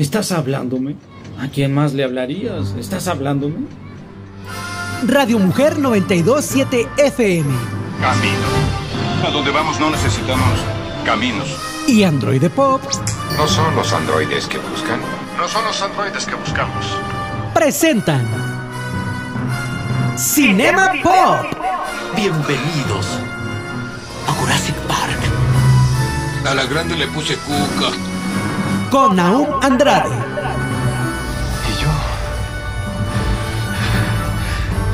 ¿Estás hablándome? ¿A quién más le hablarías? ¿Estás hablándome? Radio Mujer 927 FM. Camino. A donde vamos no necesitamos caminos. Y Android Pop No son los androides que buscan. No son los androides que buscamos. presentan Cinema Pop Bienvenidos a Jurassic Park. A la grande le puse cuca. Con Naum Andrade, Y yo.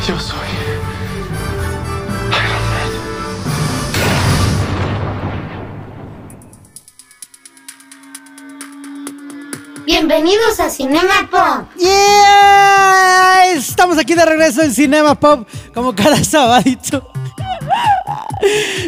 Yo soy. Bienvenidos a Cinema Pop. ¡Yeah! Estamos aquí de regreso en Cinema Pop, como cada sabadito.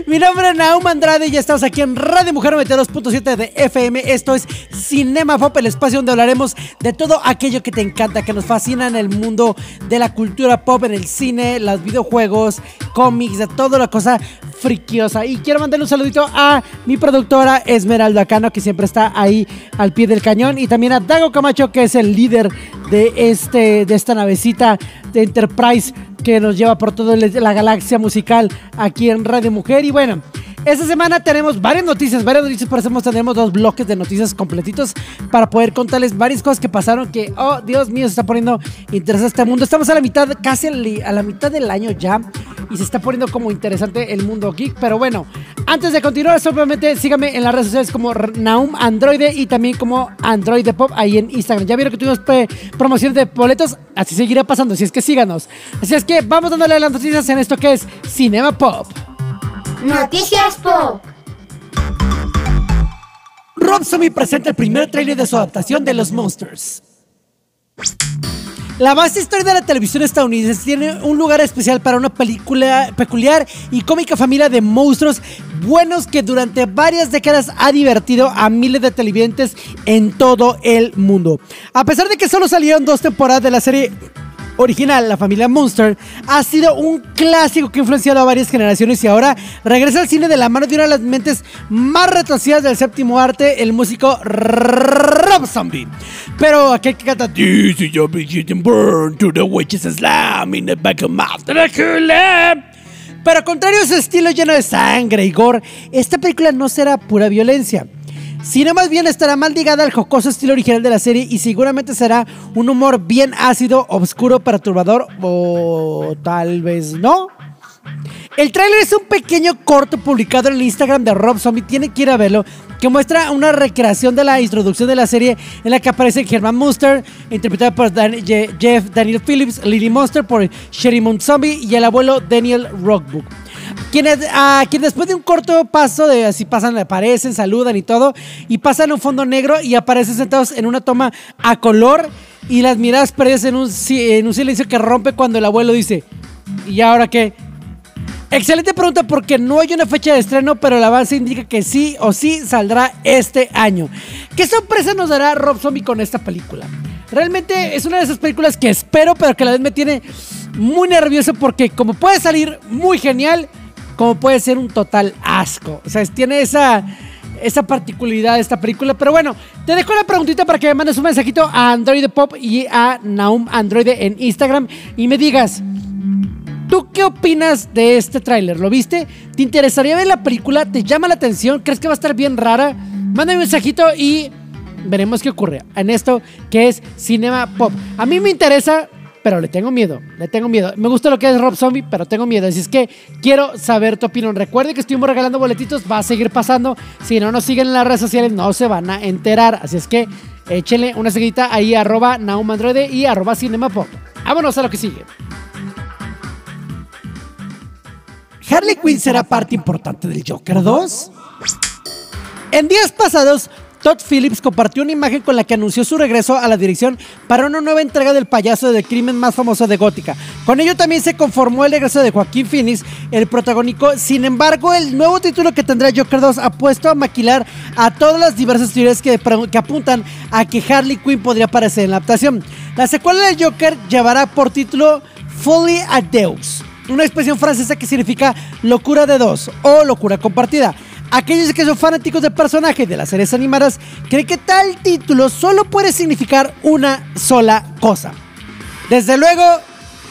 Mi nombre es Naum Andrade y estamos aquí en Radio Mujer 92.7 de FM. Esto es Cinema Pop, el espacio donde hablaremos de todo aquello que te encanta, que nos fascina en el mundo de la cultura pop, en el cine, los videojuegos, cómics, de toda la cosa friquiosa. Y quiero mandarle un saludito a mi productora Esmeralda Cano, que siempre está ahí al pie del cañón, y también a Dago Camacho, que es el líder de, este, de esta navecita de Enterprise que nos lleva por toda la galaxia musical aquí en Radio Mujer. Y bueno, esta semana tenemos varias noticias, varias noticias, por eso tenemos dos bloques de noticias completitos para poder contarles varias cosas que pasaron que, oh, Dios mío, se está poniendo interesante este mundo. Estamos a la mitad, casi a la mitad del año ya, y se está poniendo como interesante el mundo geek. Pero bueno, antes de continuar, simplemente síganme en las redes sociales como Naum Androide y también como Android Pop ahí en Instagram. Ya vieron que tuvimos promoción de boletos, así seguirá pasando, si es que síganos. Así es que vamos dándole las noticias en esto que es Cinema Pop. Noticias Pop. Rob Zombie presenta el primer tráiler de su adaptación de Los Monsters. La vasta historia de la televisión estadounidense tiene un lugar especial para una película peculiar y cómica familia de monstruos buenos que durante varias décadas ha divertido a miles de televidentes en todo el mundo. A pesar de que solo salieron dos temporadas de la serie original, la familia Monster, ha sido un clásico que ha influenciado a varias generaciones y ahora regresa al cine de la mano de una de las mentes más retorcidas del séptimo arte, el músico Rob Zombie. Pero aquel que canta This is your burn to the witches slam in the back of my Dracula". Pero contrario a su estilo lleno de sangre y gore, esta película no será pura violencia sino más bien estará mal ligada al jocoso estilo original de la serie y seguramente será un humor bien ácido, oscuro, perturbador o tal vez no. El tráiler es un pequeño corto publicado en el Instagram de Rob Zombie, tiene que ir a verlo, que muestra una recreación de la introducción de la serie en la que aparece Herman Monster, interpretado por Jeff Daniel Phillips, Lily Monster por Sherry Moon Zombie y el abuelo Daniel Rockbook. Quienes, a quien después de un corto paso así pasan, aparecen, saludan y todo, y pasan un fondo negro y aparecen sentados en una toma a color y las miradas perdidas en un, en un silencio que rompe cuando el abuelo dice, ¿y ahora qué? Excelente pregunta porque no hay una fecha de estreno, pero el avance indica que sí o sí saldrá este año. ¿Qué sorpresa nos dará Rob Zombie con esta película? Realmente es una de esas películas que espero, pero que a la vez me tiene muy nervioso porque como puede salir muy genial, como puede ser un total asco. O sea, tiene esa, esa particularidad de esta película. Pero bueno, te dejo la preguntita para que me mandes un mensajito a Android Pop y a Naum Android en Instagram y me digas... ¿Tú qué opinas de este tráiler? ¿Lo viste? ¿Te interesaría ver la película? ¿Te llama la atención? ¿Crees que va a estar bien rara? Mándame un mensajito y veremos qué ocurre en esto que es Cinema Pop. A mí me interesa, pero le tengo miedo, le tengo miedo. Me gusta lo que es Rob Zombie, pero tengo miedo. Así es que quiero saber tu opinión. Recuerde que estuvimos regalando boletitos, va a seguir pasando. Si no nos siguen en las redes sociales, no se van a enterar. Así es que échenle una seguidita ahí, arroba Naumandroide y arroba Cinema Pop. Vámonos a lo que sigue. ¿Harley Quinn será parte importante del Joker 2? En días pasados, Todd Phillips compartió una imagen con la que anunció su regreso a la dirección para una nueva entrega del payaso del crimen más famoso de Gótica. Con ello también se conformó el regreso de Joaquín Phoenix, el protagónico. Sin embargo, el nuevo título que tendrá Joker 2 ha puesto a maquilar a todas las diversas teorías que, apuntan a que Harley Quinn podría aparecer en la adaptación. La secuela del Joker llevará por título Folly a Deus, una expresión francesa que significa locura de dos o locura compartida. Aquellos que son fanáticos del personaje de las series animadas creen que tal título solo puede significar una sola cosa. Desde luego,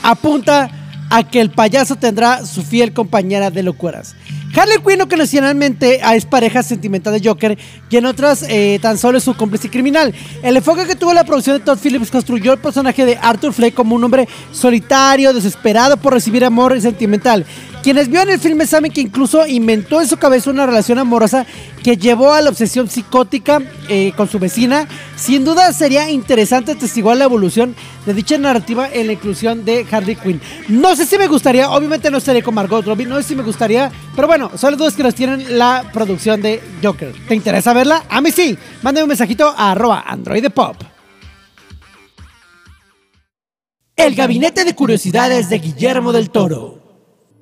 apunta a que el payaso tendrá su fiel compañera de locuras. Harley Quinn ocasionalmente es pareja sentimental de Joker y en otras eh, tan solo es su cómplice criminal. El enfoque que tuvo la producción de Todd Phillips construyó el personaje de Arthur Fleck como un hombre solitario, desesperado por recibir amor sentimental. Quienes vieron el filme saben que incluso inventó en su cabeza una relación amorosa que llevó a la obsesión psicótica eh, con su vecina. Sin duda sería interesante testiguar la evolución de dicha narrativa en la inclusión de Harley Quinn. No sé si me gustaría, obviamente no estaría con Margot Robbie, no sé si me gustaría, pero bueno, son las dudas que nos tienen la producción de Joker. ¿Te interesa verla? A mí sí. Mándame un mensajito a arroba androidepop. El gabinete de curiosidades de Guillermo del Toro.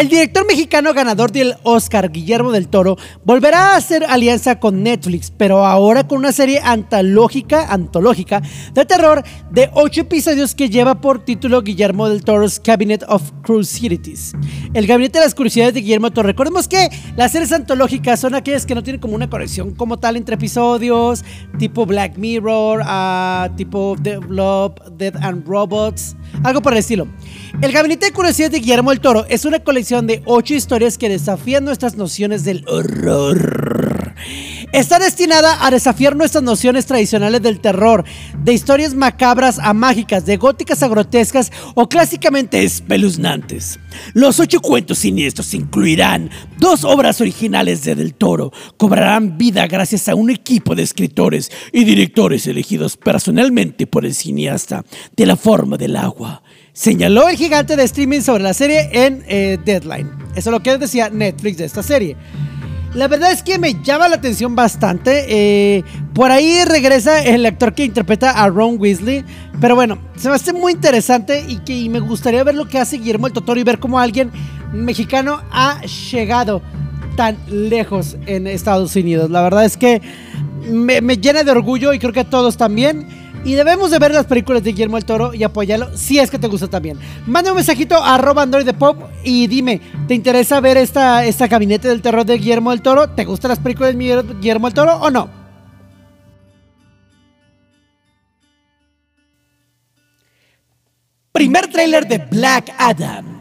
El director mexicano ganador del Oscar, Guillermo del Toro, volverá a hacer alianza con Netflix, pero ahora con una serie antológica, antológica de terror de ocho episodios que lleva por título Guillermo del Toro's Cabinet of Curiosities. El gabinete de las curiosidades de Guillermo del Toro. Recordemos que las series antológicas son aquellas que no tienen como una conexión como tal entre episodios, tipo Black Mirror, ah, tipo Develop, Dead and Robots, algo por el estilo. El Gabinete de Curiosidades de Guillermo del Toro es una colección de ocho historias que desafían nuestras nociones del horror. Está destinada a desafiar nuestras nociones tradicionales del terror, de historias macabras a mágicas, de góticas a grotescas o clásicamente espeluznantes. Los ocho cuentos siniestros incluirán dos obras originales de Del Toro, cobrarán vida gracias a un equipo de escritores y directores elegidos personalmente por el cineasta de la forma del agua señaló el gigante de streaming sobre la serie en eh, Deadline. Eso es lo que decía Netflix de esta serie. La verdad es que me llama la atención bastante. Eh, por ahí regresa el actor que interpreta a Ron Weasley. Pero bueno, se me hace muy interesante y que me gustaría ver lo que hace Guillermo el Totoro y ver cómo alguien mexicano ha llegado tan lejos en Estados Unidos. La verdad es que me, me llena de orgullo y creo que a todos también. Y debemos de ver las películas de Guillermo el Toro y apoyarlo si es que te gusta también. Manda un mensajito a arroba Android Pop y dime, ¿te interesa ver esta, esta gabinete del terror de Guillermo el Toro? ¿Te gustan las películas de Guillermo el Toro o no? Primer tráiler de Black Adam.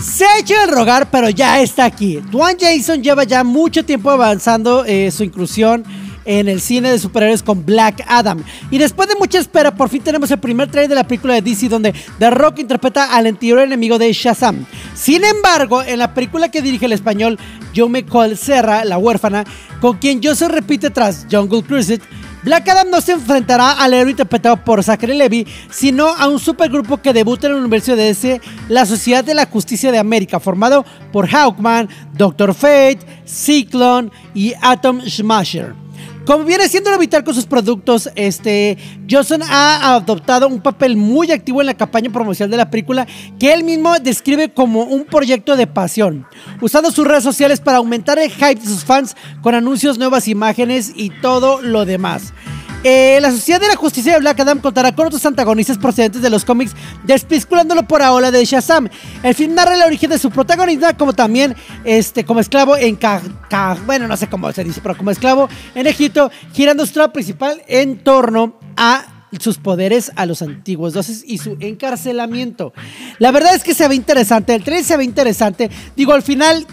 Se ha hecho el rogar, pero ya está aquí. Dwayne Jason lleva ya mucho tiempo avanzando eh, su inclusión en el cine de superhéroes con Black Adam. Y después de mucha espera, por fin tenemos el primer trailer de la película de DC donde The Rock interpreta al anterior enemigo de Shazam. Sin embargo, en la película que dirige el español Joe Cole Serra, La huérfana, con quien se repite tras Jungle Cruise, Black Adam no se enfrentará al héroe interpretado por Zachary Levy, sino a un supergrupo que debuta en el universo de DC, la Sociedad de la Justicia de América, formado por Hawkman, Doctor Fate, Cyclone y Atom Smasher. Como viene siendo lo vital con sus productos, este, Johnson ha adoptado un papel muy activo en la campaña promocional de la película que él mismo describe como un proyecto de pasión, usando sus redes sociales para aumentar el hype de sus fans con anuncios, nuevas imágenes y todo lo demás. Eh, la Sociedad de la Justicia de Black Adam contará con otros antagonistas procedentes de los cómics, despisculándolo por ahora de Shazam. El film narra el origen de su protagonista, como también este, como esclavo en bueno, no sé cómo se dice, pero como esclavo en Egipto, girando su trama principal en torno a sus poderes a los antiguos dioses y su encarcelamiento. La verdad es que se ve interesante, el tren se ve interesante. Digo, al final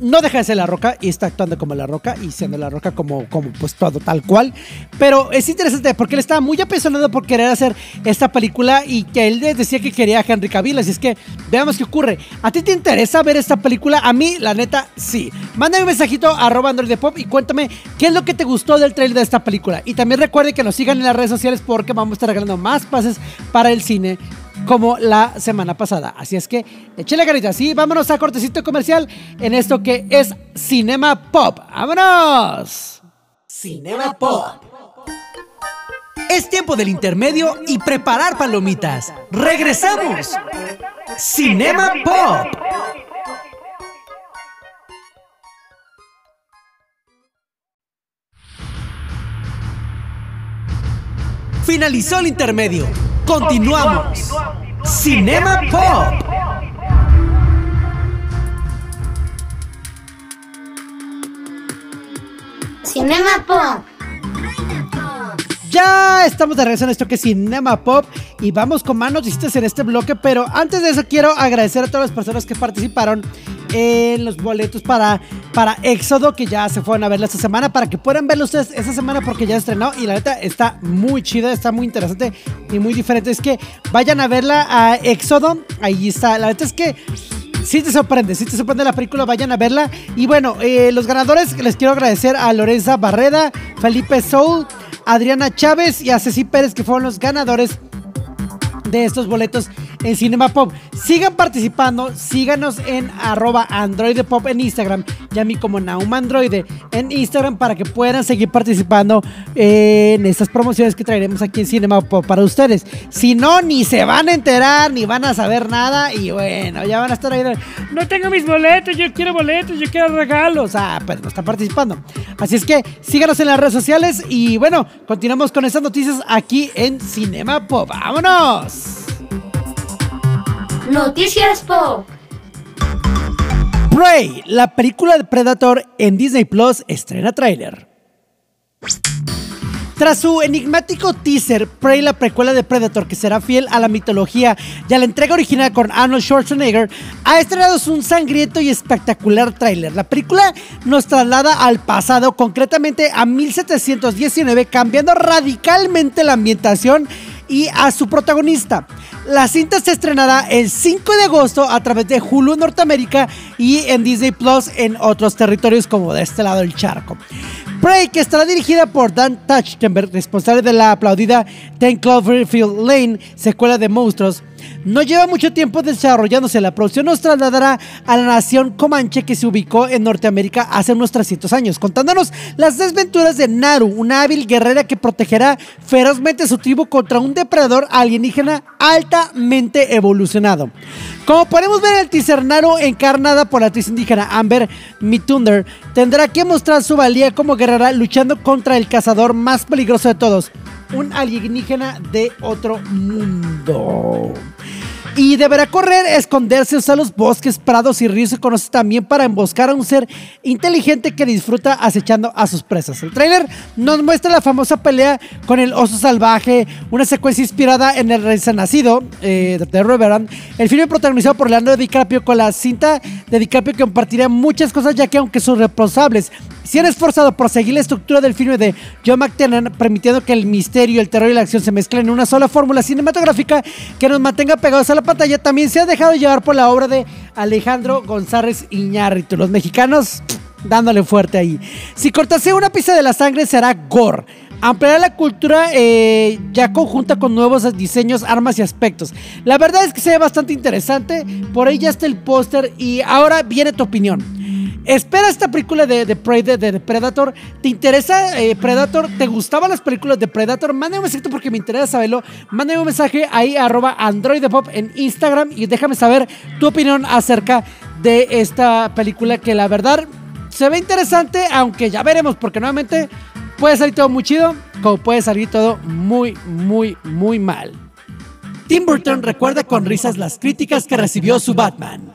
no deja de ser la roca y está actuando como la roca y siendo la roca como, como pues todo tal cual. Pero es interesante porque él estaba muy apasionado por querer hacer esta película y que él decía que quería a Henry Cavill. Así es que veamos qué ocurre. ¿A ti te interesa ver esta película? A mí, la neta, sí. Mándame un mensajito a arroba Android de Pop y cuéntame qué es lo que te gustó del trailer de esta película. Y también recuerde que nos sigan en las redes sociales porque vamos a estar regalando más pases para el cine como la semana pasada. Así es que échale carita. Sí, vámonos a cortecito comercial en esto que es Cinema Pop. ¡Vámonos! Cinema Pop. Es tiempo del intermedio y preparar palomitas. ¡Regresamos! Cinema Pop. Finalizó el intermedio. Continuamos. Cinema Pop. Cinema Pop. Ya estamos de regreso en esto que es Cinema Pop y vamos con más noticias en este bloque, pero antes de eso quiero agradecer a todas las personas que participaron en los boletos para, para Éxodo, que ya se fueron a verla esta semana, para que puedan verlo ustedes esta semana porque ya estrenó y la neta está muy chida, está muy interesante y muy diferente. Es que vayan a verla a Éxodo, ahí está, la neta es que... Sí te sorprende, sí te sorprende la película, vayan a verla. Y bueno, eh, los ganadores les quiero agradecer a Lorenza Barreda, Felipe Soul, Adriana Chávez y a Ceci Pérez, que fueron los ganadores de estos boletos en Cinema Pop. Sigan participando, síganos en arroba Android Pop en Instagram y a mí como Naum Android en Instagram para que puedan seguir participando en estas promociones que traeremos aquí en Cinema Pop para ustedes. Si no, ni se van a enterar, ni van a saber nada y bueno, ya van a estar ahí. de, No tengo mis boletos, yo quiero boletos, yo quiero regalos. Ah, pues no están participando. Así es que síganos en las redes sociales y bueno, continuamos con estas noticias aquí en Cinema Pop. ¡Vámonos! Noticias Pop. Prey, la película de Predator en Disney Plus estrena tráiler. Tras su enigmático teaser, Prey, la precuela de Predator, que será fiel a la mitología y a la entrega original con Arnold Schwarzenegger, ha estrenado un sangriento y espectacular tráiler. La película nos traslada al pasado, concretamente a 1719, cambiando radicalmente la ambientación y a su protagonista. La cinta se estrenará el 5 de agosto a través de Hulu Norteamérica y en Disney Plus en otros territorios como de este lado del charco. Prey, que estará dirigida por Dan Trachtenberg, responsable de la aplaudida Ten Cloverfield Lane, secuela de Monstruos, no lleva mucho tiempo desarrollándose. La producción nos trasladará a la nación comanche que se ubicó en Norteamérica hace unos 300 años, contándonos las desventuras de Naru, una hábil guerrera que protegerá ferozmente a su tribu contra un depredador alienígena altamente evolucionado. Como podemos ver el teaser, Naru, encarnada por la actriz indígena Amber Mithunder, tendrá que mostrar su valía como guerrera luchando contra el cazador más peligroso de todos, un alienígena de otro mundo. Y deberá correr, esconderse, usar los bosques, prados y ríos. Se conoce también para emboscar a un ser inteligente que disfruta acechando a sus presas. El tráiler nos muestra la famosa pelea con el oso salvaje, una secuencia inspirada en el recién nacido eh, de Reverend. El filme protagonizado por Leonardo DiCaprio con la cinta de DiCaprio que compartirá muchas cosas ya que aunque son responsables se han esforzado por seguir la estructura del filme de John McTiernan, permitiendo que el misterio, el terror y la acción se mezclen en una sola fórmula cinematográfica que nos mantenga pegados a la pantalla, también se ha dejado llevar por la obra de Alejandro González Iñárritu. Los mexicanos dándole fuerte ahí. Si cortase una pizza de la sangre será gore. Ampliará la cultura eh, ya conjunta con nuevos diseños, armas y aspectos. La verdad es que se ve bastante interesante. Por ahí ya está el póster y ahora viene tu opinión. Espera esta película de, de Predator. ¿Te interesa eh, Predator? ¿Te gustaban las películas de Predator? Mándame un mensaje porque me interesa saberlo. Mándame un mensaje ahí arroba Android Pop en Instagram y déjame saber tu opinión acerca de esta película que la verdad se ve interesante, aunque ya veremos porque nuevamente puede salir todo muy chido como puede salir todo muy, muy, muy mal. Tim Burton recuerda con risas las críticas que recibió su Batman.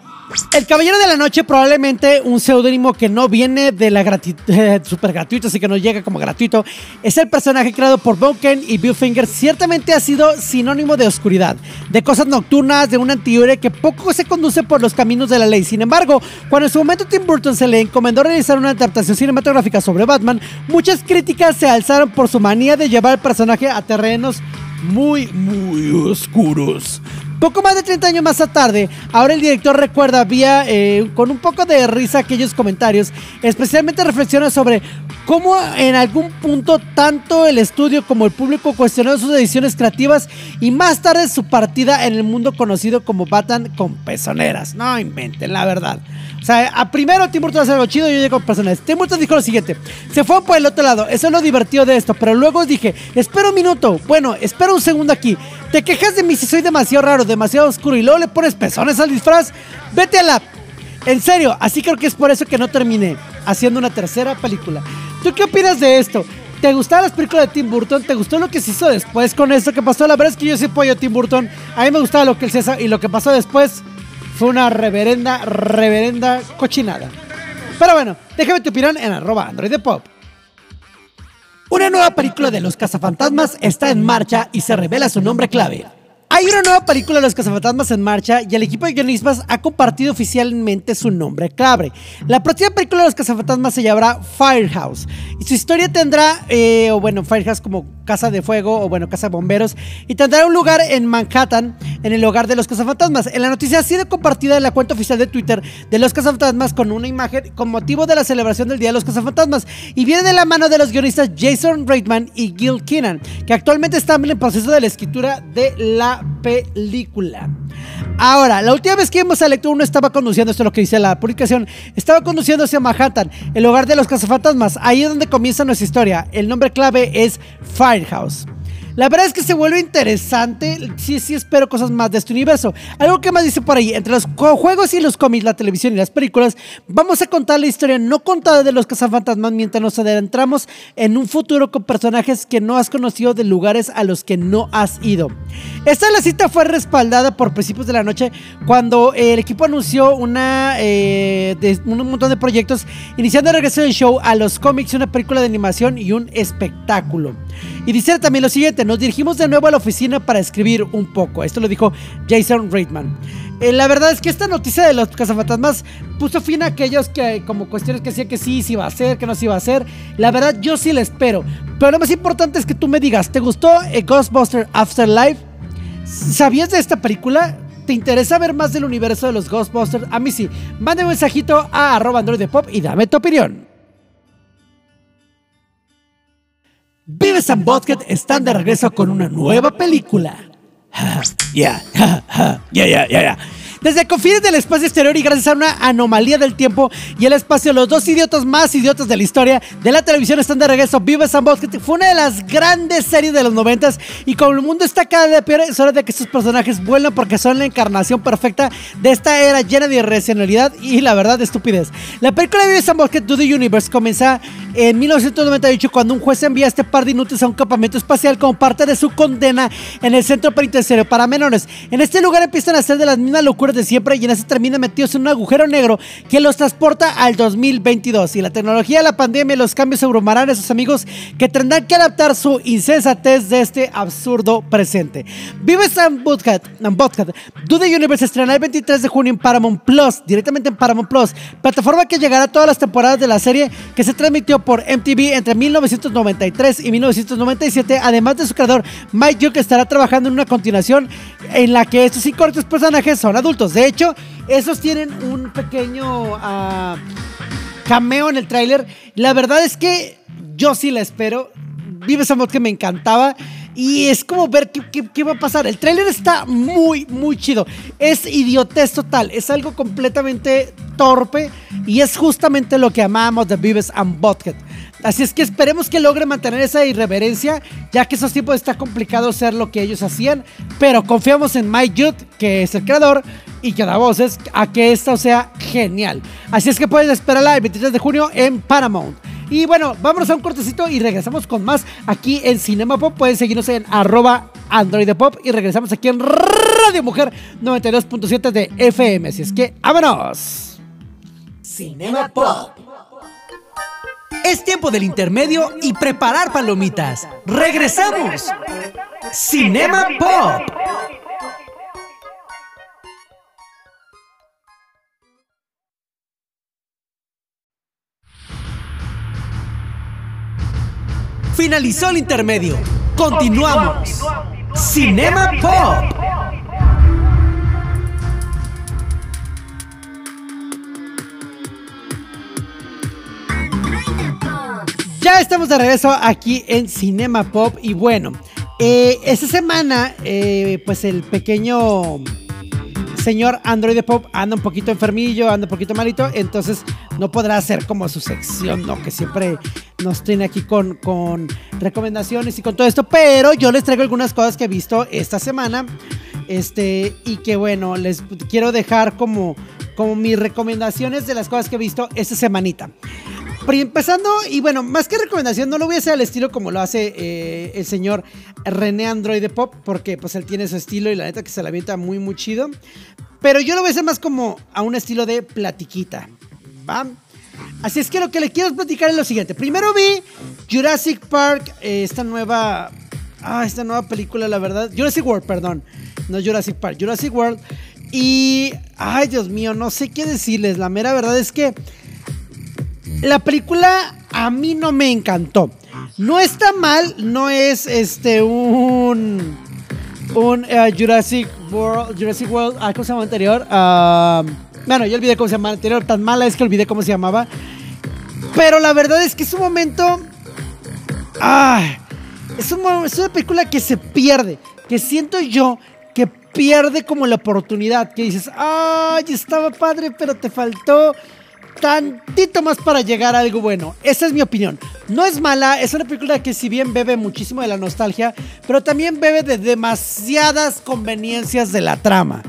El Caballero de la Noche, probablemente un seudónimo que no viene de la gratuita, super gratuito, así que no llega como gratuito, es el personaje creado por Boken y Bill Finger. Ciertamente ha sido sinónimo de oscuridad, de cosas nocturnas, de un antihéroe que poco se conduce por los caminos de la ley. Sin embargo, cuando en su momento Tim Burton se le encomendó realizar una adaptación cinematográfica sobre Batman, muchas críticas se alzaron por su manía de llevar al personaje a terrenos muy, muy oscuros. Poco más de 30 años más tarde, ahora el director recuerda vía eh, con un poco de risa aquellos comentarios, especialmente reflexiona sobre cómo en algún punto tanto el estudio como el público cuestionaron sus ediciones creativas y más tarde su partida en el mundo conocido como Batman con pezoneras. No inventen, la verdad. O sea, a primero Tim Burton hace algo chido y yo llego con personas. Tim Burton dijo lo siguiente: se fue por el otro lado. Eso es lo divertido de esto. Pero luego dije: espera un minuto. Bueno, espera un segundo aquí. Te quejas de mí si soy demasiado raro, demasiado oscuro y luego le pones pezones al disfraz. Vete a la. En serio, así creo que es por eso que no terminé haciendo una tercera película. ¿Tú qué opinas de esto? ¿Te gustaban las películas de Tim Burton? ¿Te gustó lo que se hizo después con esto que pasó? La verdad es que yo sí apoyo a Tim Burton. A mí me gustaba lo que él se hizo y lo que pasó después fue una reverenda, reverenda cochinada. Pero bueno, déjame tu opinión en arroba Android de Pop. Una nueva película de los cazafantasmas está en marcha y se revela su nombre clave. Hay una nueva película de los cazafantasmas en marcha y el equipo de guionistas ha compartido oficialmente su nombre clave. La próxima película de los cazafantasmas se llamará Firehouse y su historia tendrá, eh, o bueno, Firehouse como casa de fuego o bueno, casa de bomberos y tendrá un lugar en Manhattan, en el hogar de los cazafantasmas. En la noticia ha sido compartida en la cuenta oficial de Twitter de los cazafantasmas con una imagen con motivo de la celebración del Día de los Cazafantasmas y viene de la mano de los guionistas Jason Reitman y Gil Keenan, que actualmente están en el proceso de la escritura de la película. Ahora, la última vez que vimos a Lector uno estaba conduciendo, esto es lo que dice la publicación, estaba conduciendo hacia Manhattan, el hogar de los cazafantasmas. Ahí es donde comienza nuestra historia. El nombre clave es Firehouse. La verdad es que se vuelve interesante. Sí, sí espero cosas más de este universo. Algo que más dice por ahí, entre los juegos y los cómics, la televisión y las películas, vamos a contar la historia no contada de los cazafantasmas mientras nos adentramos en un futuro con personajes que no has conocido de lugares a los que no has ido. Esta la cita fue respaldada por principios de la noche cuando el equipo anunció una, eh, un montón de proyectos, iniciando el regreso del show a los cómics, una película de animación y un espectáculo. Y dice también lo siguiente, nos dirigimos de nuevo a la oficina para escribir un poco. Esto lo dijo Jason Reitman. Eh, la verdad es que esta noticia de los cazafantasmas puso fin a aquellos que como cuestiones que decían que sí, sí iba a ser, que no se iba a hacer. La verdad yo sí la espero. Pero lo más importante es que tú me digas, ¿te gustó eh, Ghostbuster Afterlife? ¿Sabías de esta película? ¿Te interesa ver más del universo de los Ghostbusters? A mí sí. Mande un mensajito a arroba Android de Pop y dame tu opinión. Vives and Butthead están de regreso con una nueva película. Ya, ya, ya, ya, ya. Desde confines del espacio exterior y gracias a una anomalía del tiempo y el espacio, los dos idiotas más idiotas de la historia de la televisión están de regreso. Vives and Butthead fue una de las grandes series de los noventas y como el mundo está cada día peor, es hora de que estos personajes vuelvan porque son la encarnación perfecta de esta era llena de irracionalidad y la verdad de estupidez. La película de Vives and Butthead Do the Universe comienza en 1998 cuando un juez envía a este par de inútiles a un campamento espacial como parte de su condena en el centro penitenciario para menores. En este lugar empiezan a hacer de las mismas locuras de siempre y en ese terminan metidos en un agujero negro que los transporta al 2022. Y la tecnología, la pandemia y los cambios abrumarán a sus amigos que tendrán que adaptar su insensatez de este absurdo presente. Vive Sam Butthead, Do the Universe estrenará el 23 de junio en Paramount Plus, directamente en Paramount Plus, plataforma que llegará a todas las temporadas de la serie que se transmitió por MTV entre 1993 y 1997, además de su creador Mike Duke estará trabajando en una continuación en la que estos cinco personajes son adultos. De hecho, esos tienen un pequeño ah, cameo en el tráiler. La verdad es que yo sí la espero. Vive esa mod que me encantaba. Y es como ver qué, va a pasar. El tráiler está muy, muy chido. Es idiotez total. Es algo completamente torpe. Y es justamente lo que amamos de Vives and Butthead. Así es que esperemos que logre mantener esa irreverencia, ya que esos tipos está complicado ser lo que ellos hacían. Pero confiamos en Mike Judd, que es el creador y que da voces, a que esto sea genial. Así es que pueden esperarla el 23 de junio en Paramount. Y bueno, vámonos a un cortecito y regresamos con más aquí en Cinema Pop. Pueden seguirnos en arroba Android Pop y regresamos aquí en Radio Mujer 92.7 de FM. Así es que, ¡vámonos! Cinema Pop. Es tiempo del intermedio y preparar palomitas. ¡Regresamos! Cinema Pop. Finalizó el intermedio. Continuamos. Cinema Pop. Ya estamos de regreso aquí en Cinema Pop y bueno, eh, esta semana eh, pues el pequeño señor Android Pop anda un poquito enfermillo, anda un poquito malito, entonces no podrá hacer como su sección, ¿no? Que siempre nos tiene aquí con, con recomendaciones y con todo esto, pero yo les traigo algunas cosas que he visto esta semana, este, y que bueno, les quiero dejar como, como mis recomendaciones de las cosas que he visto esta semanita. Empezando, y bueno, más que recomendación, no lo voy a hacer al estilo como lo hace eh, el señor René Android Pop, porque pues él tiene su estilo y la neta que se la avienta muy, muy chido. Pero yo lo voy a hacer más como a un estilo de platiquita, ¿va? Así es que lo que le quiero platicar es lo siguiente. Primero vi Jurassic Park, eh, esta nueva. Ah, esta nueva película, la verdad. Jurassic World, perdón. No Jurassic Park, Jurassic World. Y. Ay, Dios mío, no sé qué decirles. La mera verdad es que. La película a mí no me encantó. No está mal, no es este un. Un eh, Jurassic World. Jurassic World. Ah, ¿Cómo se llama anterior? Ah, bueno, yo olvidé cómo se llamaba anterior. Tan mala es que olvidé cómo se llamaba. Pero la verdad es que es un momento. Ah, es, un es una película que se pierde. Que siento yo que pierde como la oportunidad. Que dices, ay, estaba padre, pero te faltó tantito más para llegar a algo bueno. Esa es mi opinión. No es mala, es una película que si bien bebe muchísimo de la nostalgia, pero también bebe de demasiadas conveniencias de la trama.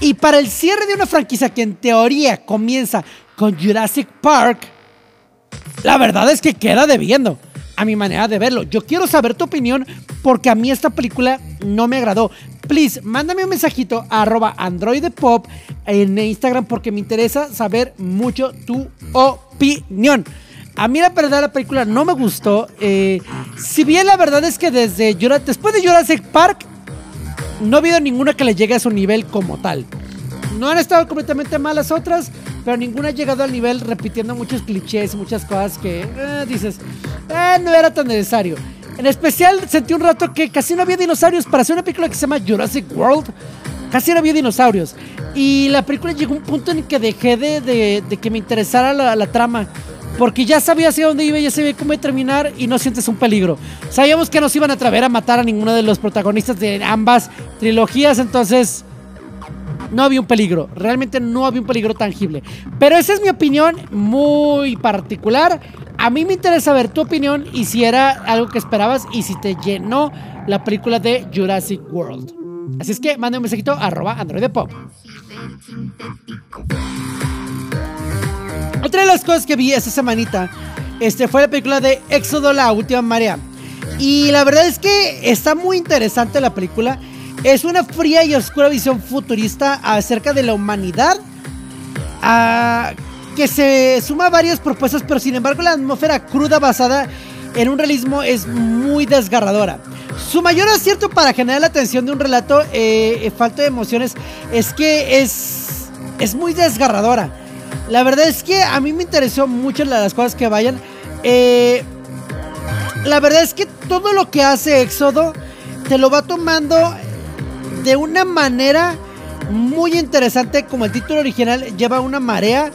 Y para el cierre de una franquicia que en teoría comienza con Jurassic Park, la verdad es que queda debiendo. A mi manera de verlo. Yo quiero saber tu opinión porque a mí esta película no me agradó. Please, mándame un mensajito a arroba androidepop en Instagram porque me interesa saber mucho tu opinión. A mí la verdad la película no me gustó. eh, si bien la verdad es que desde después de Jurassic Park no ha habido ninguna que le llegue a su nivel como tal. No han estado completamente malas otras, pero ninguna ha llegado al nivel repitiendo muchos clichés y muchas cosas que eh, dices, "Eh, no era tan necesario. En especial sentí un rato que casi no había dinosaurios para hacer una película que se llama Jurassic World. Casi no había dinosaurios. Y la película llegó a un punto en que dejé de, de- que me interesara la, la trama. Porque ya sabía hacia dónde iba, ya sabía cómo terminar y no sientes un peligro. Sabíamos que nos iban a atrever a matar a ninguno de los protagonistas de ambas trilogías, entonces no había un peligro. Realmente no había un peligro tangible. Pero esa es mi opinión muy particular. A mí me interesa ver tu opinión y si era algo que esperabas y si te llenó la película de Jurassic World. Así es que manda un mensajito arroba androidepop. Otra de las cosas que vi esta semanita este, fue la película de Éxodo, la última marea. Y la verdad es que está muy interesante la película. Es una fría y oscura visión futurista acerca de la humanidad. ah, que se suma a varias propuestas, pero sin embargo la atmósfera cruda basada en un realismo es muy desgarradora. Su mayor acierto para generar la atención de un relato, eh, eh, falta de emociones, es que es, es muy desgarradora. La verdad es que a mí me interesó mucho la- las cosas que vayan. Eh, la verdad es que todo lo que hace Éxodo te lo va tomando de una manera muy interesante, como el título original lleva una marea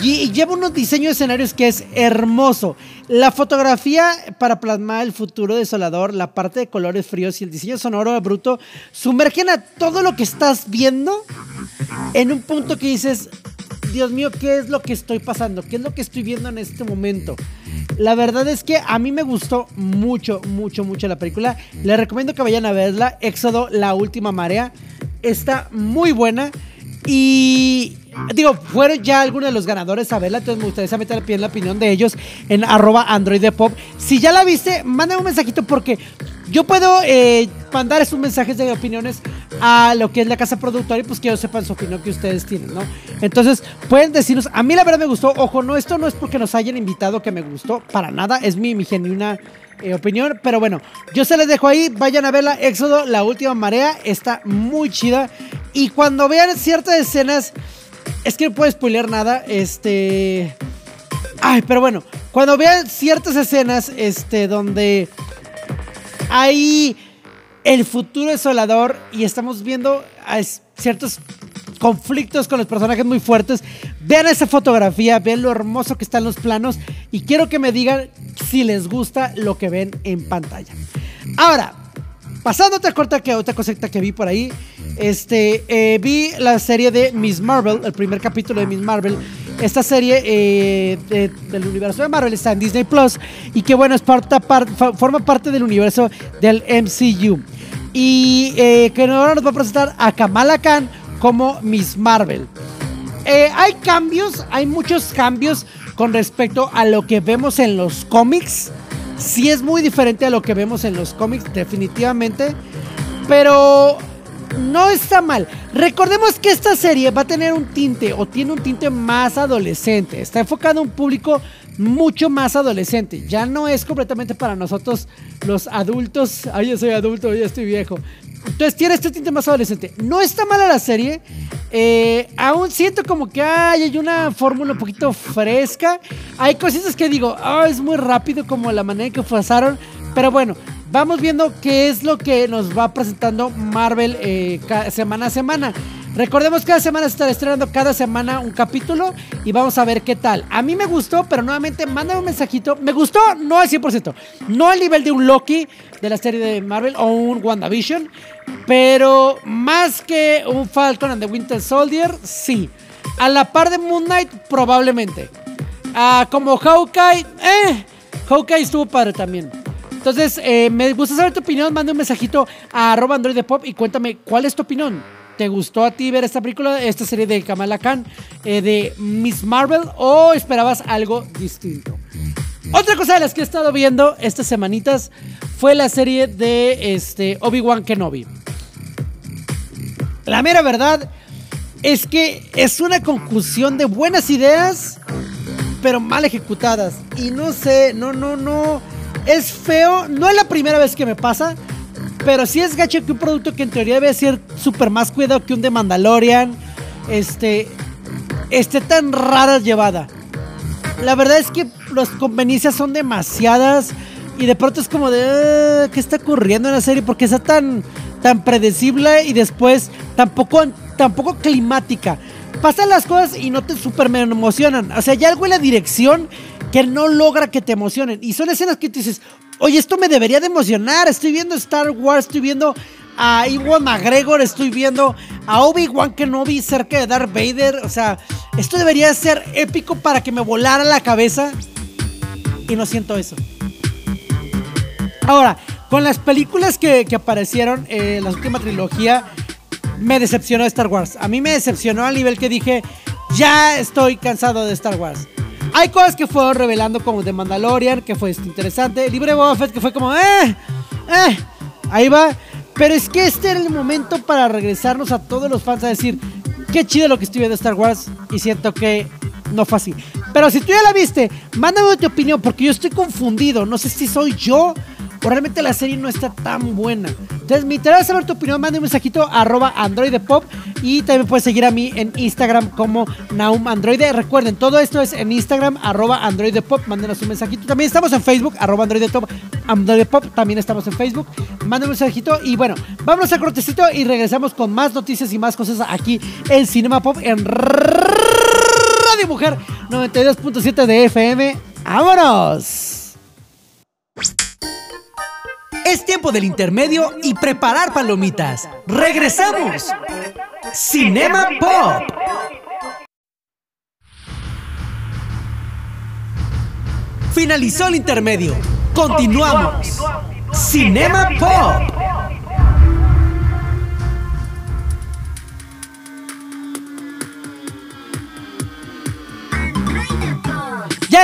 y, lleva unos diseños de escenarios que es hermoso. La fotografía para plasmar el futuro desolador, la parte de colores fríos y el diseño sonoro bruto sumergen a todo lo que estás viendo en un punto que dices, Dios mío, ¿qué es lo que estoy pasando? ¿Qué es lo que estoy viendo en este momento? La verdad es que a mí me gustó mucho, mucho, mucho la película. Les recomiendo que vayan a verla. Éxodo, la última marea. Está muy buena. Y digo, fueron ya algunos de los ganadores a verla. Entonces me gustaría saber también la opinión de ellos en arroba Android Pop. Si ya la viste, mándame un mensajito porque yo puedo eh, mandar esos mensajes de opiniones a lo que es la casa productora y pues que ellos sepan su opinión que ustedes tienen, ¿no? Entonces, pueden decirnos, a mí la verdad me gustó, ojo, no, esto no es porque nos hayan invitado que me gustó, para nada, es mi, mi genuina eh, opinión, pero bueno, yo se les dejo ahí, vayan a verla, Éxodo, la última marea, está muy chida y cuando vean ciertas escenas, es que no puedo spoiler nada, este... Ay, pero bueno, cuando vean ciertas escenas, este, donde hay el futuro desolador y estamos viendo es- ciertos conflictos con los personajes muy fuertes. Vean esa fotografía, vean lo hermoso que están los planos y quiero que me digan si les gusta lo que ven en pantalla. Ahora, pasando a otra corta que otra cosita que vi por ahí, este eh, vi la serie de Miss Marvel, el primer capítulo de Miss Marvel. Esta serie eh, de- del universo de Marvel está en Disney Plus y que bueno, es forma parte del universo del MCU. Y eh, que ahora nos va a presentar a Kamala Khan como Miss Marvel. Eh, hay cambios, hay muchos cambios con respecto a lo que vemos en los cómics. Sí es muy diferente a lo que vemos en los cómics, definitivamente. Pero no está mal. Recordemos que esta serie va a tener un tinte o tiene un tinte más adolescente. Está enfocado a un público mucho más adolescente. Ya no es completamente para nosotros los adultos. Ay, yo soy adulto, ya estoy viejo. Entonces tiene este tinte más adolescente. No está mala la serie. Eh, aún siento como que ay, hay una fórmula un poquito fresca. Hay cositas que digo, "Ah, es muy rápido como la manera en que pasaron. Pero bueno, vamos viendo qué es lo que nos va presentando Marvel eh, semana a semana. Recordemos que cada semana se estará estrenando cada semana un capítulo y vamos a ver qué tal. A mí me gustó, pero nuevamente mándame un mensajito. Me gustó, no al 100%. No al nivel de un Loki de la serie de Marvel o un WandaVision, pero más que un Falcon and the Winter Soldier, sí. A la par de Moon Knight, probablemente. Ah, como Hawkeye, eh. Hawkeye estuvo padre también. Entonces, eh, me gusta saber tu opinión. Manda un mensajito a arroba Android de Pop y cuéntame cuál es tu opinión. ¿Te gustó a ti ver esta película, esta serie de Kamala Khan, eh, de Miss Marvel, o esperabas algo distinto? Otra cosa de las que he estado viendo estas semanitas fue la serie de este, Obi-Wan Kenobi. La mera verdad es que es una conjunción de buenas ideas, pero mal ejecutadas. Y no sé, no, no, no. Es feo. No es la primera vez que me pasa. Pero sí es gacho que un producto que en teoría debe ser súper más cuidado que un de Mandalorian. Este. Esté tan rara llevada. La verdad es que las conveniencias son demasiadas. Y de pronto es como de. "Ah, ¿Qué está ocurriendo en la serie? Porque está tan, tan predecible y después tampoco, tampoco climática. Pasan las cosas y no te super emocionan. O sea, hay algo en la dirección que no logra que te emocionen. Y son escenas que tú dices, oye, esto me debería de emocionar. Estoy viendo Star Wars, estoy viendo a Iwan McGregor, estoy viendo a Obi-Wan Kenobi cerca de Darth Vader. O sea, esto debería ser épico para que me volara la cabeza. Y no siento eso. Ahora, con las películas que, que aparecieron en la última trilogía, me decepcionó Star Wars. A mí me decepcionó al nivel que dije, ya estoy cansado de Star Wars. Hay cosas que fueron revelando como The Mandalorian, que fue este, interesante. De Boba Fett, que fue como, eh, eh, ahí va. Pero es que este era el momento para regresarnos a todos los fans a decir, qué chido lo que estoy viendo Star Wars. Y siento que no fue así. Pero si tú ya la viste, mándame tu opinión, porque yo estoy confundido. No sé si soy yo o realmente la serie no está tan buena. Entonces, me interesa saber tu opinión. Mande un mensajito a arroba Android Pop y también puedes seguir a mí en Instagram como Naum Android. Recuerden, todo esto es en Instagram, arroba Android Pop. Mándenos un mensajito. También estamos en Facebook, arroba Android Pop. Android Pop, también estamos en Facebook. Manden un mensajito y bueno, vámonos a cortecito y regresamos con más noticias y más cosas aquí en Cinema Pop en Radio Mujer 92.7 de FM. ¡Vámonos! Es tiempo del intermedio y preparar palomitas. ¡Regresamos! Cinema Pop. Finalizó el intermedio. Continuamos. Cinema Pop.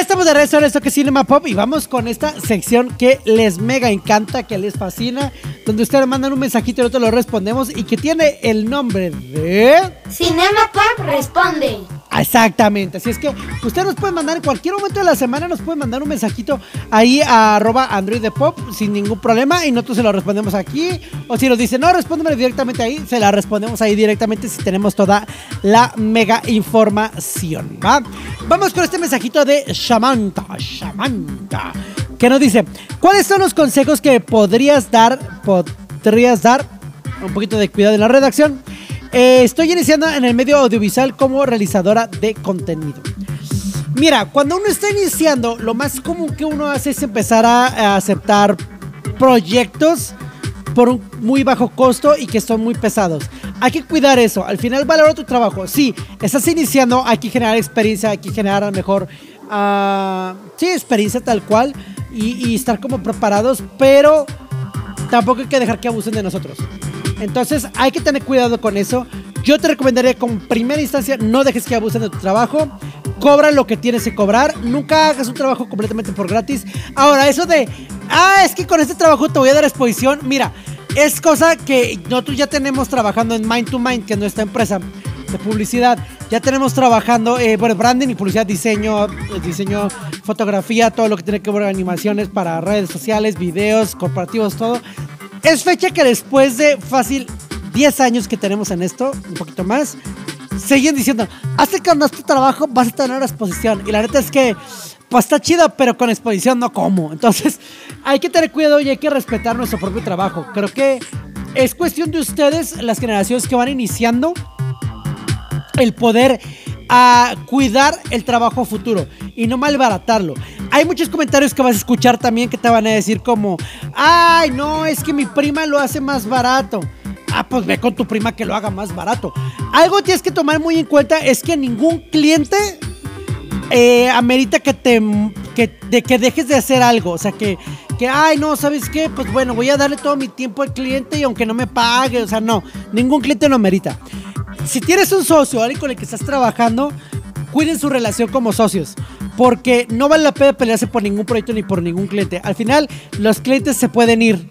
Estamos de regreso en esto que es Cinema Pop y vamos con esta sección que les mega encanta, que les fascina, donde ustedes mandan un mensajito y nosotros lo respondemos y que tiene el nombre de... Cinema Pop responde. Exactamente, así es que usted nos puede mandar en cualquier momento de la semana, nos puede mandar un mensajito ahí a arroba Android de Pop sin ningún problema y nosotros se lo respondemos aquí. O si nos dice, no, respóndeme directamente ahí, se la respondemos ahí directamente si tenemos toda la mega información, ¿va? Vamos con este mensajito de Shamanta, Shamanta, que nos dice, ¿cuáles son los consejos que podrías dar, podrías dar, un poquito de cuidado en la redacción? Eh, estoy iniciando en el medio audiovisual como realizadora de contenido. Mira, cuando uno está iniciando, lo más común que uno hace es empezar a, aceptar proyectos por un muy bajo costo y que son muy pesados. Hay que cuidar eso. Al final valora tu trabajo. Sí, estás iniciando, hay que generar experiencia, hay que generar a lo mejor, ah, sí, experiencia tal cual y estar como preparados, pero tampoco hay que dejar que abusen de nosotros. Entonces hay que tener cuidado con eso. Yo te recomendaría como primera instancia no dejes que abusen de tu trabajo. Cobra lo que tienes que cobrar. Nunca hagas un trabajo completamente por gratis. Ahora, eso de, ah, es que con este trabajo te voy a dar exposición. Mira, es cosa que nosotros ya tenemos trabajando en Mind to Mind, que es nuestra empresa de publicidad. Ya tenemos trabajando, eh, bueno, branding y publicidad, diseño, diseño, fotografía, todo lo que tiene que ver con animaciones para redes sociales, videos, corporativos, todo. Es fecha que después de fácil 10 años que tenemos en esto, un poquito más, siguen diciendo, hace que nuestro trabajo vas a tener exposición. Y la neta es que, pues está chido, pero con exposición no como. Entonces, hay que tener cuidado y hay que respetar nuestro propio trabajo. Creo que es cuestión de ustedes, las generaciones que van iniciando, el poder a cuidar el trabajo futuro y no malbaratarlo. Hay muchos comentarios que vas a escuchar también que te van a decir como, ay, no, es que mi prima lo hace más barato. Ah, pues ve con tu prima que lo haga más barato. Algo tienes que tomar muy en cuenta es que ningún cliente eh, amerita que te que, de, que dejes de hacer algo. O sea, que, que, ay, no, ¿sabes qué? Pues bueno, voy a darle todo mi tiempo al cliente y aunque no me pague, o sea, no, ningún cliente lo amerita. Si tienes un socio, alguien con el que estás trabajando, cuiden su relación como socios. Porque no vale la pena pelearse por ningún proyecto ni por ningún cliente. Al final, los clientes se pueden ir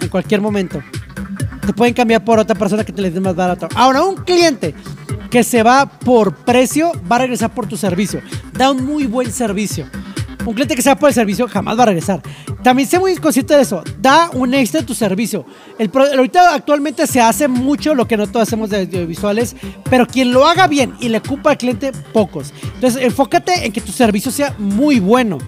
en cualquier momento. Te pueden cambiar por otra persona que te les dé más barato. Ahora, un cliente que se va por precio va a regresar por tu servicio. Da un muy buen servicio. Un cliente que se va por el servicio jamás va a regresar. También sé muy consciente de eso. Da un extra de tu servicio. El, ahorita actualmente se hace mucho lo que nosotros hacemos de audiovisuales, pero quien lo haga bien y le ocupa al cliente, pocos. Entonces, enfócate en que tu servicio sea muy bueno.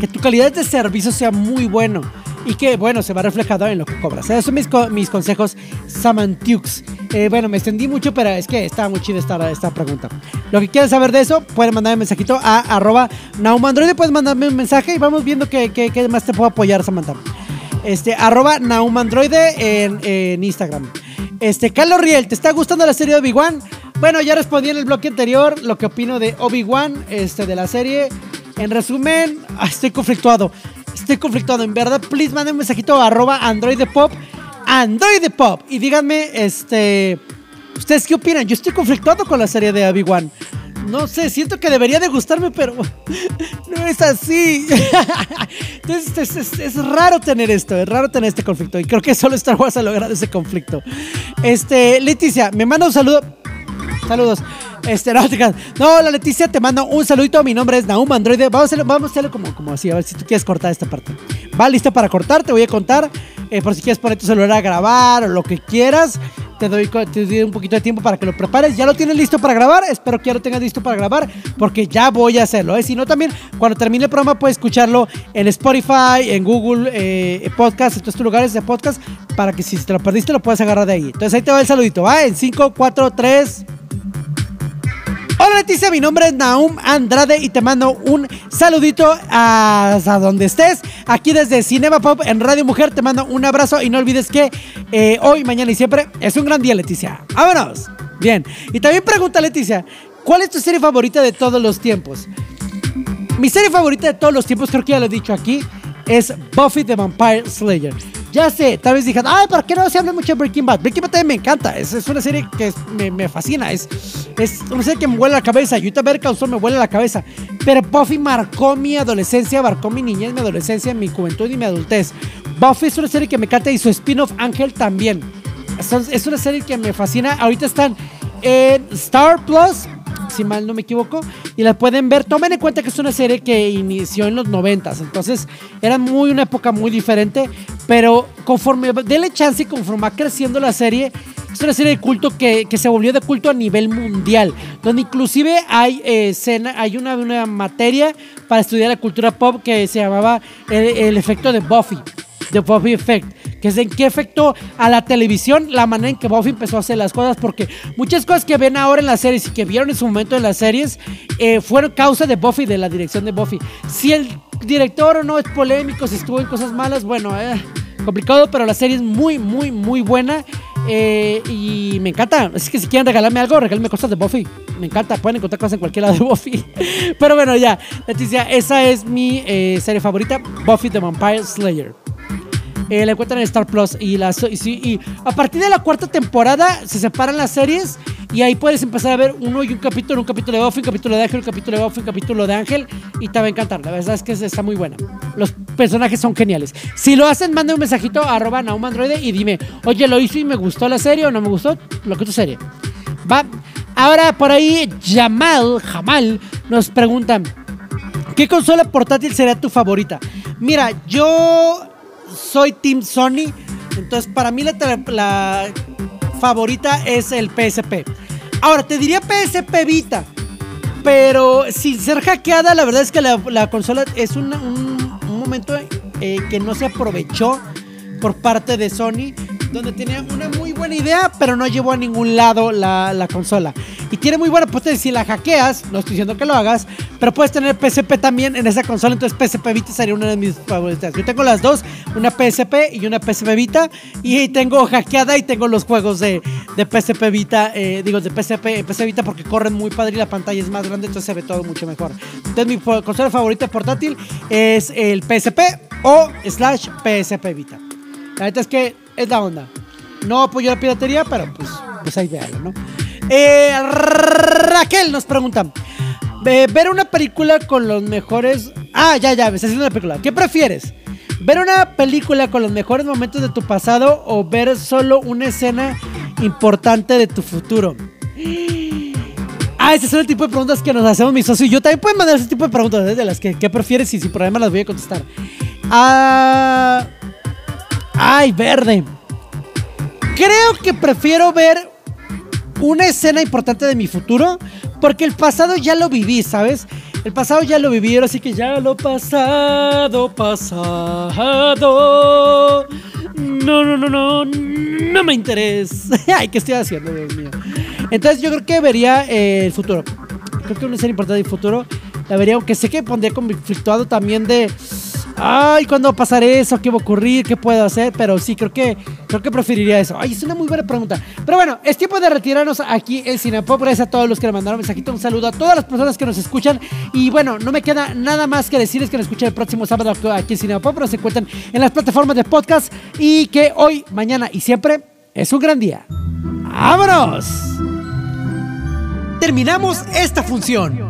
Que tu calidad de servicio sea muy bueno. Y que, bueno, se va reflejado en lo que cobras. Esos son mis, co- mis consejos Samantiux. Eh, bueno, me extendí mucho, pero es que estaba muy chida esta, esta pregunta. Lo que quieran saber de eso, pueden mandarme un mensajito a arroba naumandroide. Puedes mandarme un mensaje y vamos viendo qué, qué- qué más te puedo apoyar, Samantha. Este, arroba naumandroide en, en Instagram. Este, Carlos Riel, ¿te está gustando la serie de Obi-Wan? Bueno, ya respondí en el bloque anterior lo que opino de Obi-Wan, este, de la serie. En resumen, ah, estoy conflictuado. Estoy conflictuado. En verdad, please manden un mensajito a arroba androidepop. Androidepop. Y díganme, este. ¿Ustedes qué opinan? Yo estoy conflictuado con la serie de Obi-Wan. No sé, siento que debería de gustarme, pero no es así. Entonces es, es- es raro tener esto, es raro tener este conflicto. Y creo que solo Star Wars ha logrado ese conflicto. Este, Leticia, me manda un saludo. Saludos. Este, no, la Leticia te manda un saludito. Mi nombre es Naum Androide. Vamos a hacerlo, vamos a hacerlo como, así, a ver si tú quieres cortar esta parte. Va lista para cortar, te voy a contar. eh, por si quieres poner tu celular a grabar o lo que quieras. Te doy, un poquito de tiempo para que lo prepares. ¿Ya lo tienes listo para grabar? Espero que ya lo tengas listo para grabar porque ya voy a hacerlo. ¿eh? Si no, también cuando termine el programa puedes escucharlo en Spotify, en Google eh, Podcast, en todos estos lugares de podcast para que si te lo perdiste lo puedas agarrar de ahí. Entonces ahí te va el saludito, ¿va? En 5, 4, 3... Leticia, mi nombre es Naum Andrade y te mando un saludito hasta donde estés. Aquí desde Cinema Pop en Radio Mujer te mando un abrazo y no olvides que eh, hoy, mañana y siempre es un gran día Leticia. ¡Vámonos! Bien, y también pregunta Leticia, ¿cuál es tu serie favorita de todos los tiempos? Mi serie favorita de todos los tiempos, creo que ya lo he dicho aquí, es Buffy the Vampire Slayer. Ya sé, tal vez digan, ay, ¿por qué no se habla mucho de Breaking Bad? Breaking Bad también me encanta, es, es una serie que me, me fascina, es, es una serie que me vuela la cabeza, Yuta Ver causó me vuela la cabeza, pero Buffy marcó mi adolescencia, marcó mi niñez, mi adolescencia, mi juventud y mi adultez. Buffy es una serie que me encanta y su spin-off Ángel también. Es, es una serie que me fascina, ahorita están en Star Plus, si mal no me equivoco, y la pueden ver. Tomen en cuenta que es una serie que inició en los noventas, entonces era muy una época muy diferente, pero conforme dele chance y conforme va creciendo la serie, es una serie de culto que, que se volvió de culto a nivel mundial, donde inclusive hay eh, escena, hay una, una materia para estudiar la cultura pop que se llamaba el, el efecto de Buffy. The Buffy Effect, que es en qué afectó a la televisión la manera en que Buffy empezó a hacer las cosas, porque muchas cosas que ven ahora en las series y que vieron en su momento en las series eh, fueron causa de Buffy, de la dirección de Buffy. Si el director o no es polémico, si estuvo en cosas malas, bueno, eh, complicado, pero la serie es muy, muy, muy buena. eh, y me encanta. Así que si quieren regalarme algo, regálenme cosas de Buffy. Me encanta. Pueden encontrar cosas en cualquier lado de Buffy. Pero bueno, ya. Leticia, esa es mi eh, serie favorita: Buffy the Vampire Slayer. Eh, la encuentran en Star Plus. Y, la, y, a partir de la cuarta temporada se separan las series Y ahí puedes empezar a ver uno y un capítulo, un capítulo de Buffy, un capítulo de Ángel, un capítulo de Buffy, un capítulo de Ángel. Y te va a encantar. La verdad es que está muy buena. Los personajes son geniales. Si lo hacen, manda un mensajito a arroba Android y dime, oye, lo hice y me gustó la serie o no me gustó, lo que tu serie. Va. Ahora por ahí, Jamal, Jamal, nos preguntan, ¿qué consola portátil sería tu favorita? Mira, yo soy Team Sony, entonces para mí la, favorita es el PSP. Ahora, te diría PSP Vita. Pero sin ser hackeada, la verdad es que la, consola es un, momento eh, que no se aprovechó por parte de Sony donde tenía una muy buena idea, pero no llevó a ningún lado la, consola. Y tiene muy buena potencia. Si la hackeas, no estoy diciendo que lo hagas, pero puedes tener PSP también en esa consola. Entonces, PSP Vita sería una de mis favoritas. Yo tengo las dos: una PSP y una PSP Vita. Y tengo hackeada y tengo los juegos de, de PSP Vita, eh, digo, de PSP, PSP Vita porque corren muy padre y la pantalla es más grande, entonces se ve todo mucho mejor. Entonces, mi consola favorita portátil es el PSP o slash PSP Vita. La verdad es que es la onda. No apoyo la piratería, pero pues, pues ahí véalo, ¿no? Eh, Raquel nos pregunta: ¿Ver una película con los mejores. Ah, ya, ya, me está haciendo una película. ¿Qué prefieres? ¿Ver una película con los mejores momentos de tu pasado o ver solo una escena importante de tu futuro? Ah, ese es el tipo de preguntas que nos hacemos mis socios. Yo también pueden mandar ese tipo de preguntas ¿eh? de las que ¿qué prefieres y sin problema las voy a contestar. Ah. Ay, verde. Creo que prefiero ver una escena importante de mi futuro porque el pasado ya lo viví, ¿sabes? El pasado ya lo viví, así que ya lo pasado, pasado. No, no, no, no, no me interesa. Ay, ¿qué estoy haciendo, Dios mío? Entonces yo creo que vería eh, el futuro. Creo que una escena importante del futuro la vería, aunque sé que pondría conflictuado también de ay, ¿cuándo va a pasar eso? ¿Qué va a ocurrir? ¿Qué puedo hacer? Pero sí, creo que, creo que preferiría eso. Ay, es una muy buena pregunta. Pero bueno, es tiempo de retirarnos aquí en Cinepop. Gracias a todos los que le mandaron mensajito. Un saludo a todas las personas que nos escuchan. Y bueno, no me queda nada más que decirles que nos escuchen el próximo sábado aquí en Cinepop, se encuentran en las plataformas de podcast y que hoy, mañana y siempre es un gran día. ¡Vámonos! Terminamos esta función.